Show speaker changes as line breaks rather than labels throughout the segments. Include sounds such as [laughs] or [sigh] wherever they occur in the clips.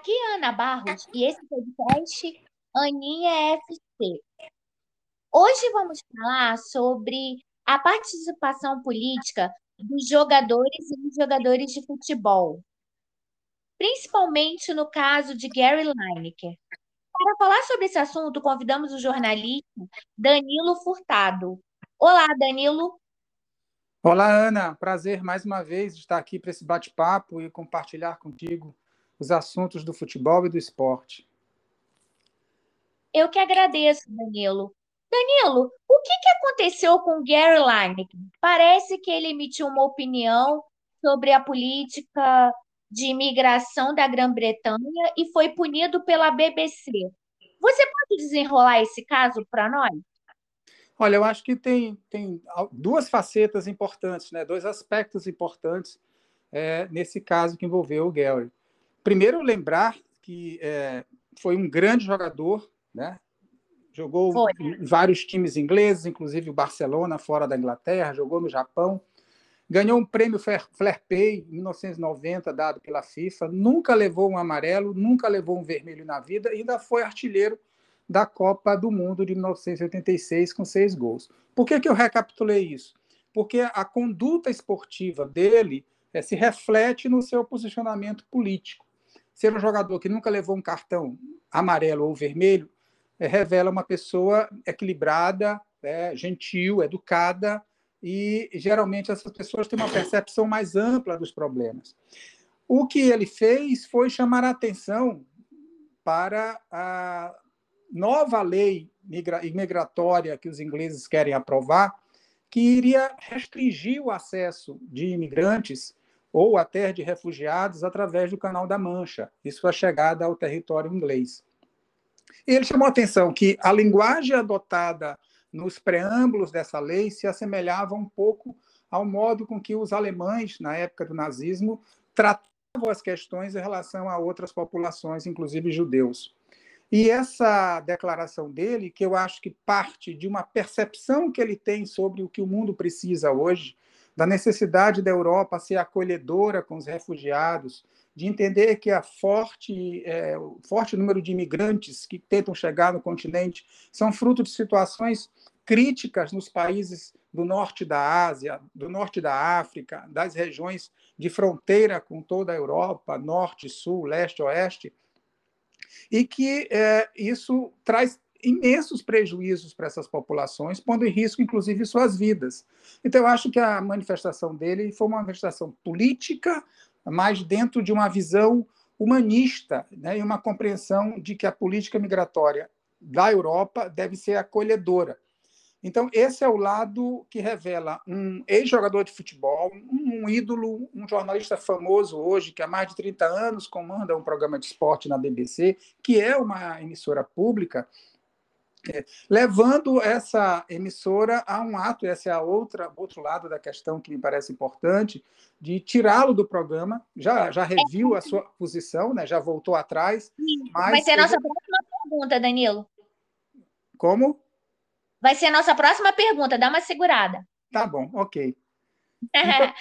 Aqui é Ana Barros e esse podcast Aninha FC. Hoje vamos falar sobre a participação política dos jogadores e dos jogadores de futebol, principalmente no caso de Gary Lineker. Para falar sobre esse assunto, convidamos o jornalista Danilo Furtado. Olá, Danilo.
Olá, Ana. Prazer mais uma vez estar aqui para esse bate-papo e compartilhar contigo os assuntos do futebol e do esporte.
Eu que agradeço, Danilo. Danilo, o que, que aconteceu com Gary Lineker? Parece que ele emitiu uma opinião sobre a política de imigração da Grã-Bretanha e foi punido pela BBC. Você pode desenrolar esse caso para nós?
Olha, eu acho que tem, tem duas facetas importantes, né? dois aspectos importantes é, nesse caso que envolveu o Gary. Primeiro, lembrar que é, foi um grande jogador, né? jogou foi. em vários times ingleses, inclusive o Barcelona, fora da Inglaterra, jogou no Japão, ganhou um prêmio Fair, Play em 1990, dado pela FIFA, nunca levou um amarelo, nunca levou um vermelho na vida, ainda foi artilheiro da Copa do Mundo de 1986 com seis gols. Por que, que eu recapitulei isso? Porque a conduta esportiva dele é, se reflete no seu posicionamento político. Ser um jogador que nunca levou um cartão amarelo ou vermelho é, revela uma pessoa equilibrada, é, gentil, educada, e geralmente essas pessoas têm uma percepção mais ampla dos problemas. O que ele fez foi chamar a atenção para a nova lei imigratória que os ingleses querem aprovar, que iria restringir o acesso de imigrantes ou até de refugiados através do Canal da Mancha, isso a chegada ao território inglês. E ele chamou a atenção que a linguagem adotada nos preâmbulos dessa lei se assemelhava um pouco ao modo com que os alemães, na época do nazismo, tratavam as questões em relação a outras populações, inclusive judeus. E essa declaração dele, que eu acho que parte de uma percepção que ele tem sobre o que o mundo precisa hoje, da necessidade da Europa ser acolhedora com os refugiados, de entender que a forte, é, o forte número de imigrantes que tentam chegar no continente são fruto de situações críticas nos países do norte da Ásia, do norte da África, das regiões de fronteira com toda a Europa, norte, sul, leste, oeste, e que é, isso traz imensos prejuízos para essas populações, pondo em risco, inclusive, suas vidas. Então, eu acho que a manifestação dele foi uma manifestação política, mas dentro de uma visão humanista né, e uma compreensão de que a política migratória da Europa deve ser acolhedora. Então, esse é o lado que revela um ex-jogador de futebol, um ídolo, um jornalista famoso hoje, que há mais de 30 anos comanda um programa de esporte na BBC, que é uma emissora pública, é, levando essa emissora a um ato, esse é a outra outro lado da questão que me parece importante, de tirá-lo do programa. Já, já reviu a sua posição, né? já voltou atrás.
Mas Vai ser a nossa próxima pergunta, Danilo.
Como?
Vai ser a nossa próxima pergunta, dá uma segurada.
Tá bom, ok. [laughs]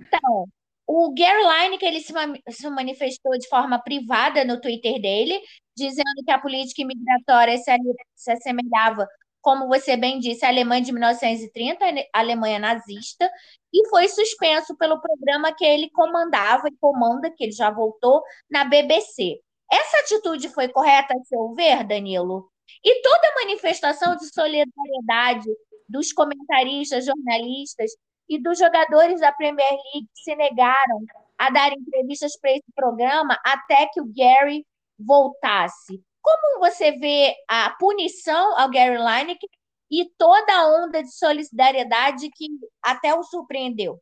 então, o Gary Lineker ele se, manifestou de forma privada no Twitter dele, dizendo que a política imigratória se, se assemelhava, como você bem disse, à Alemanha de 1930, a Alemanha nazista, e foi suspenso pelo programa que ele comandava e comanda, que ele já voltou, na BBC. Essa atitude foi correta a seu ver, Danilo? E toda manifestação de solidariedade dos comentaristas, jornalistas e dos jogadores da Premier League se negaram a dar entrevistas para esse programa até que o Gary voltasse. Como você vê a punição ao Gary Lineker e toda a onda de solidariedade que até o surpreendeu?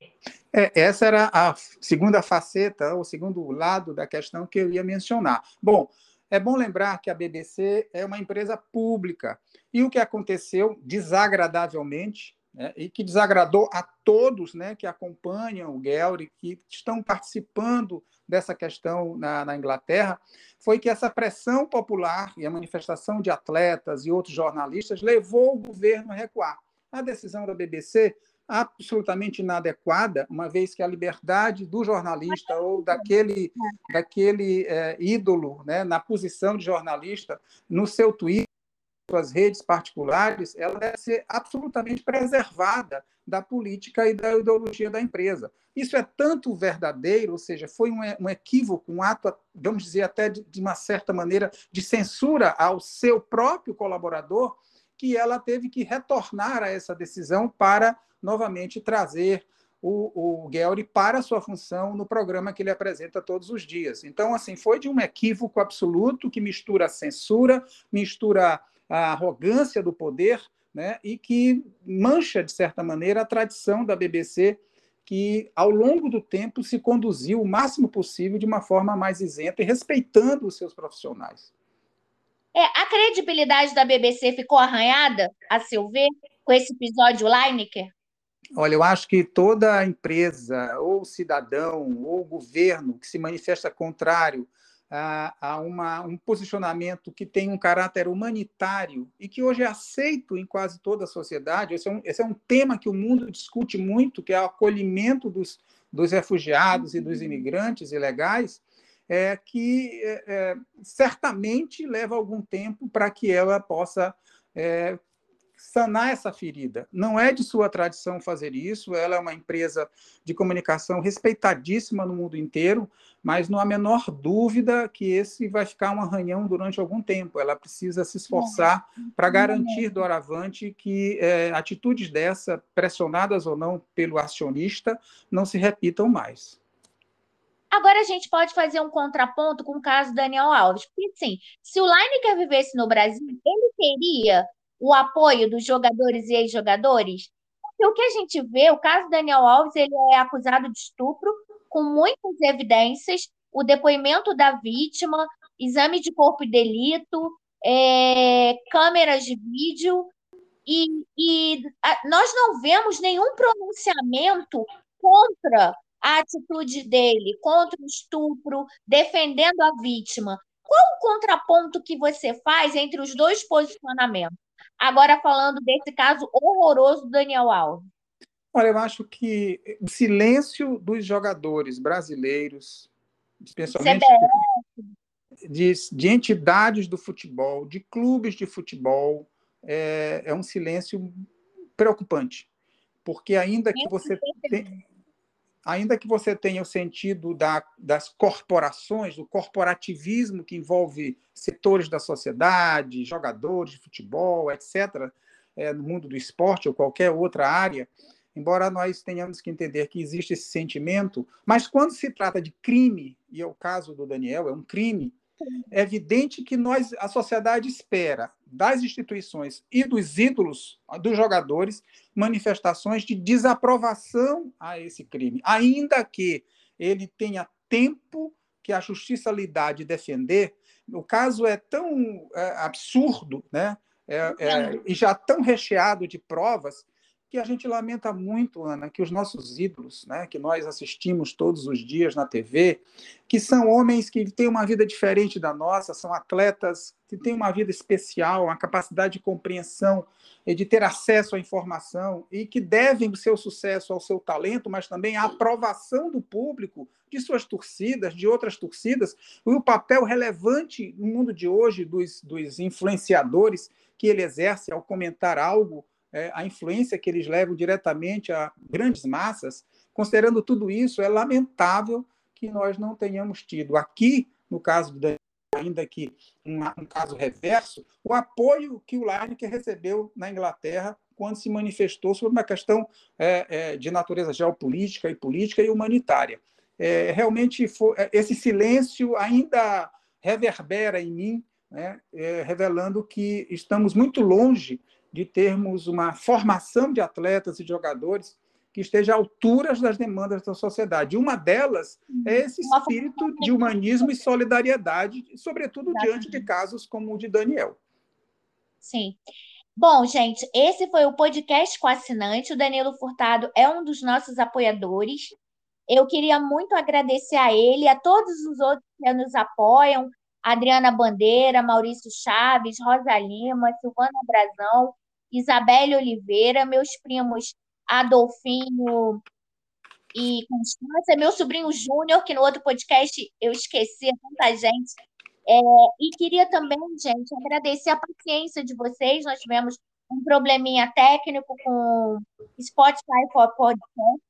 É, essa era a segunda faceta, o segundo lado da questão que eu ia mencionar. Bom, é bom lembrar que a BBC é uma empresa pública e o que aconteceu desagradavelmente né, e que desagradou a todos né, que acompanham o Gelry, que estão participando dessa questão na, na, Inglaterra, foi que essa pressão popular e a manifestação de atletas e outros jornalistas levou o governo a recuar. A decisão da BBC absolutamente inadequada, uma vez que a liberdade do jornalista ou daquele, daquele é, ídolo né, na posição de jornalista, no seu Twitter, suas redes particulares, ela deve ser absolutamente preservada da política e da ideologia da empresa. Isso é tanto verdadeiro, ou seja, foi um, equívoco, um ato, vamos dizer, até de, uma certa maneira, de censura ao seu próprio colaborador, que ela teve que retornar a essa decisão para novamente trazer o, o Guelri para sua função no programa que ele apresenta todos os dias. Então, assim, foi de um equívoco absoluto que mistura censura, mistura a arrogância do poder, né, e que mancha, de certa maneira, a tradição da BBC, que, ao longo do tempo, se conduziu o máximo possível de uma forma mais isenta e respeitando os seus profissionais.
É, a credibilidade da BBC ficou arranhada, a seu ver, com esse episódio Lineker?
Olha, eu acho que toda empresa, ou cidadão, ou governo que se manifesta contrário a, a uma, um posicionamento que tem um caráter humanitário e que hoje é aceito em quase toda a sociedade, esse é um, esse é um tema que o mundo discute muito, que é o acolhimento dos, dos refugiados e dos imigrantes ilegais, é, que é, é certamente leva algum tempo para que ela possa é, sanar essa ferida. Não é de sua tradição fazer isso, ela é uma empresa de comunicação respeitadíssima no mundo inteiro, mas não há menor dúvida que esse vai ficar um arranhão durante algum tempo. Ela precisa se esforçar para garantir doravante que é, atitudes dessa, pressionadas ou não pelo acionista, não se repitam mais.
Agora a gente pode fazer um contraponto com o caso Daniel Alves. Porque, assim, se o Lineker vivesse no Brasil, ele teria o apoio dos jogadores e ex-jogadores? Porque o que a gente vê, o caso Daniel Alves, ele é acusado de estupro com muitas evidências, o depoimento da vítima, exame de corpo e delito, é, câmeras de vídeo, e, e a, nós não vemos nenhum pronunciamento contra a atitude dele, contra o estupro, defendendo a vítima. Qual o contraponto que você faz entre os dois posicionamentos? Agora falando desse caso horroroso do Daniel Alves.
Olha, eu acho que o silêncio dos jogadores brasileiros, especialmente de, de, entidades do futebol, de clubes de futebol, é, é um silêncio preocupante. Porque ainda que você tem, ainda que você tenha o sentido da, das corporações, do corporativismo que envolve setores da sociedade, jogadores de futebol, etc., é, no mundo do esporte ou qualquer outra área, embora nós tenhamos que entender que existe esse sentimento, mas quando se trata de crime, e é o caso do Daniel, é um crime, é evidente que nós, a sociedade espera das instituições e dos ídolos, dos jogadores, manifestações de desaprovação a esse crime, ainda que ele tenha tempo que a justiça lhe dá de defender. O caso é tão é, absurdo, né? É, é, e já tão recheado de provas que a gente lamenta muito, Ana, que os nossos ídolos, né, que nós assistimos todos os dias na TV, que são homens que têm uma vida diferente da nossa, são atletas que têm uma vida especial, uma capacidade de compreensão e de ter acesso à informação e que devem o seu sucesso ao seu talento, mas também à aprovação do público, de suas torcidas, de outras torcidas, e o papel relevante no mundo de hoje dos, dos influenciadores que ele exerce ao comentar algo é, a influência que eles levam diretamente a grandes massas, considerando tudo isso, é lamentável que nós não tenhamos tido aqui, no caso do Daniel, ainda que um, um caso reverso, o apoio que o Lineker recebeu na Inglaterra quando se manifestou sobre uma questão é, é, de natureza geopolítica e política e humanitária. É, realmente, foi, é, esse silêncio ainda reverbera em mim, né, é, revelando que estamos muito longe de termos uma formação de atletas e jogadores que esteja à altura das demandas da sociedade. Uma delas é esse espírito de humanismo e solidariedade, sobretudo diante de casos como o de Daniel.
Sim. Bom, gente, esse foi o podcast com assinante. O Danilo Furtado é um dos nossos apoiadores. Eu queria muito agradecer a ele e a todos os outros que nos apoiam, Adriana Bandeira, Maurício Chaves, Rosa Lima, Silvana Brazão, Isabelle Oliveira, meus primos Adolfinho e Constância, meu sobrinho Júnior, que no outro podcast eu esqueci tanta gente. É, e queria também, gente, agradecer a paciência de vocês. Nós tivemos um probleminha técnico com Spotify for Podcast.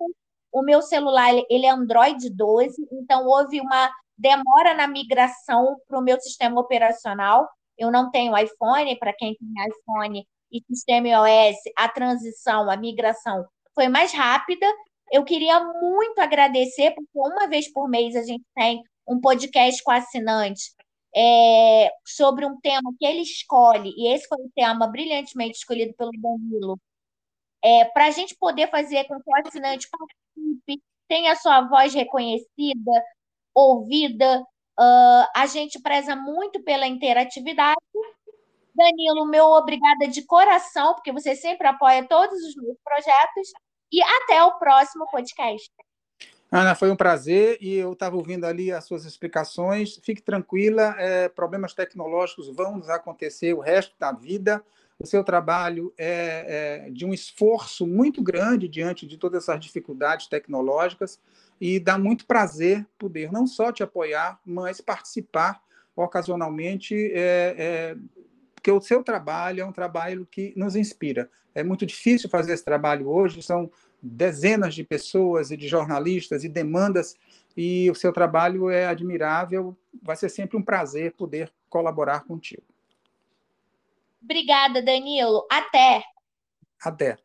O meu celular ele é Android 12, então houve uma demora na migração para o meu sistema operacional. Eu não tenho iPhone, para quem tem iPhone e sistema iOS, a transição, a migração foi mais rápida. Eu queria muito agradecer, porque uma vez por mês a gente tem um podcast com assinante é, sobre um tema que ele escolhe, e esse foi o tema brilhantemente escolhido pelo Danilo, é, para a gente poder fazer com que o assinante participe, tenha sua voz reconhecida, ouvida. Uh, a gente preza muito pela interatividade. Danilo, meu obrigada de coração, porque você sempre apoia todos os meus projetos. E até o próximo podcast.
Ana, foi um prazer e eu estava ouvindo ali as suas explicações. Fique tranquila, é, problemas tecnológicos vão nos acontecer o resto da vida. O seu trabalho é, é de um esforço muito grande diante de todas essas dificuldades tecnológicas e dá muito prazer poder não só te apoiar, mas participar ocasionalmente, é, é, porque o seu trabalho é um trabalho que nos inspira. É muito difícil fazer esse trabalho hoje, são dezenas de pessoas e de jornalistas e demandas, e o seu trabalho é admirável. Vai ser sempre um prazer poder colaborar contigo.
Obrigada, Danilo. Até.
Até.